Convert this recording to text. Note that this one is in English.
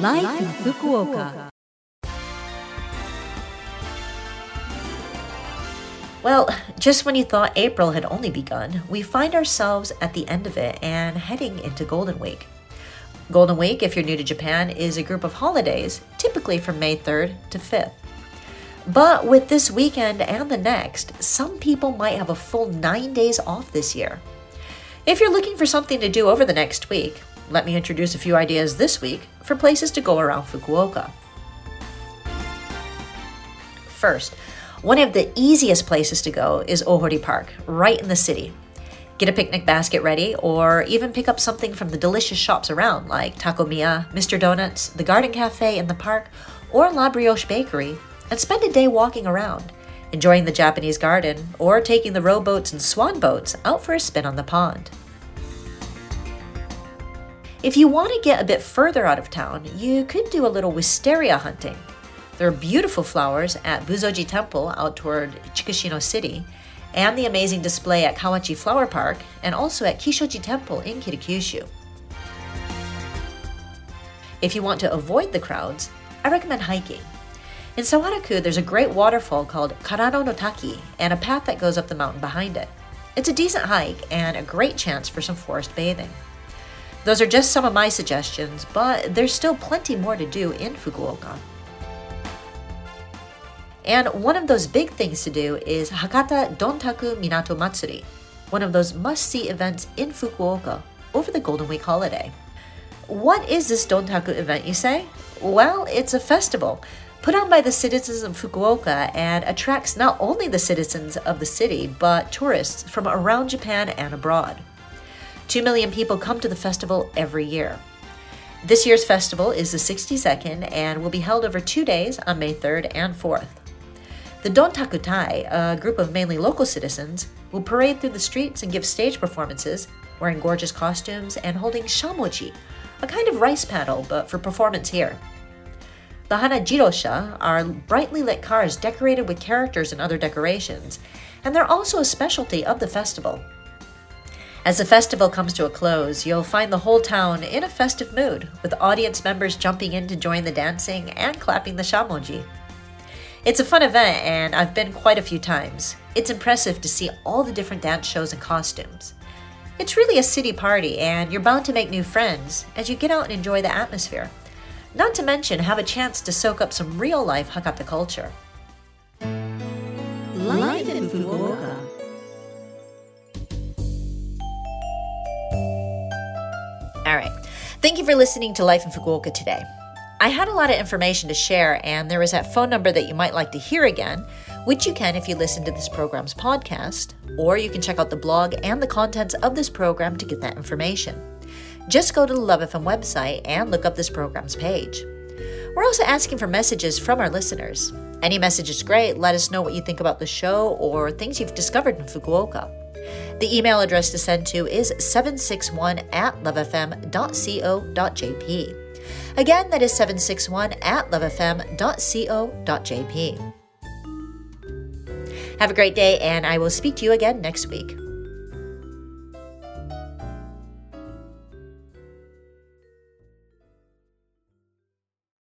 Life, in Fukuoka. Well, just when you thought April had only begun, we find ourselves at the end of it and heading into Golden Week. Golden Week, if you're new to Japan, is a group of holidays, typically from May 3rd to 5th. But with this weekend and the next, some people might have a full nine days off this year. If you're looking for something to do over the next week, let me introduce a few ideas this week for places to go around Fukuoka. First, one of the easiest places to go is Ohori Park, right in the city. Get a picnic basket ready, or even pick up something from the delicious shops around like Takomiya, Mr. Donuts, the Garden Cafe in the park, or La Brioche Bakery, and spend a day walking around, enjoying the Japanese garden, or taking the rowboats and swan boats out for a spin on the pond. If you want to get a bit further out of town, you could do a little wisteria hunting. There are beautiful flowers at Buzoji Temple out toward Chikushino City, and the amazing display at Kawachi Flower Park, and also at Kishoji Temple in Kitakyushu. If you want to avoid the crowds, I recommend hiking. In Sawaraku, there's a great waterfall called Karano no Taki and a path that goes up the mountain behind it. It's a decent hike and a great chance for some forest bathing. Those are just some of my suggestions, but there's still plenty more to do in Fukuoka. And one of those big things to do is Hakata Dontaku Minato Matsuri, one of those must see events in Fukuoka over the Golden Week holiday. What is this Dontaku event, you say? Well, it's a festival put on by the citizens of Fukuoka and attracts not only the citizens of the city, but tourists from around Japan and abroad. Two million people come to the festival every year. This year's festival is the 62nd and will be held over two days on May 3rd and 4th. The Dontakutai, a group of mainly local citizens, will parade through the streets and give stage performances, wearing gorgeous costumes and holding shamoji, a kind of rice paddle but for performance here. The Hanajidosha are brightly lit cars decorated with characters and other decorations, and they're also a specialty of the festival. As the festival comes to a close, you'll find the whole town in a festive mood, with audience members jumping in to join the dancing and clapping the shamoji. It's a fun event, and I've been quite a few times. It's impressive to see all the different dance shows and costumes. It's really a city party, and you're bound to make new friends as you get out and enjoy the atmosphere. Not to mention, have a chance to soak up some real life Hakata culture. Life in Fukuoka. Thank you for listening to Life in Fukuoka today. I had a lot of information to share, and there is that phone number that you might like to hear again, which you can if you listen to this program's podcast, or you can check out the blog and the contents of this program to get that information. Just go to the Love FM website and look up this program's page. We're also asking for messages from our listeners. Any message is great. Let us know what you think about the show or things you've discovered in Fukuoka. The email address to send to is 761 at lovefm.co.jp. Again, that is 761 at lovefm.co.jp. Have a great day, and I will speak to you again next week.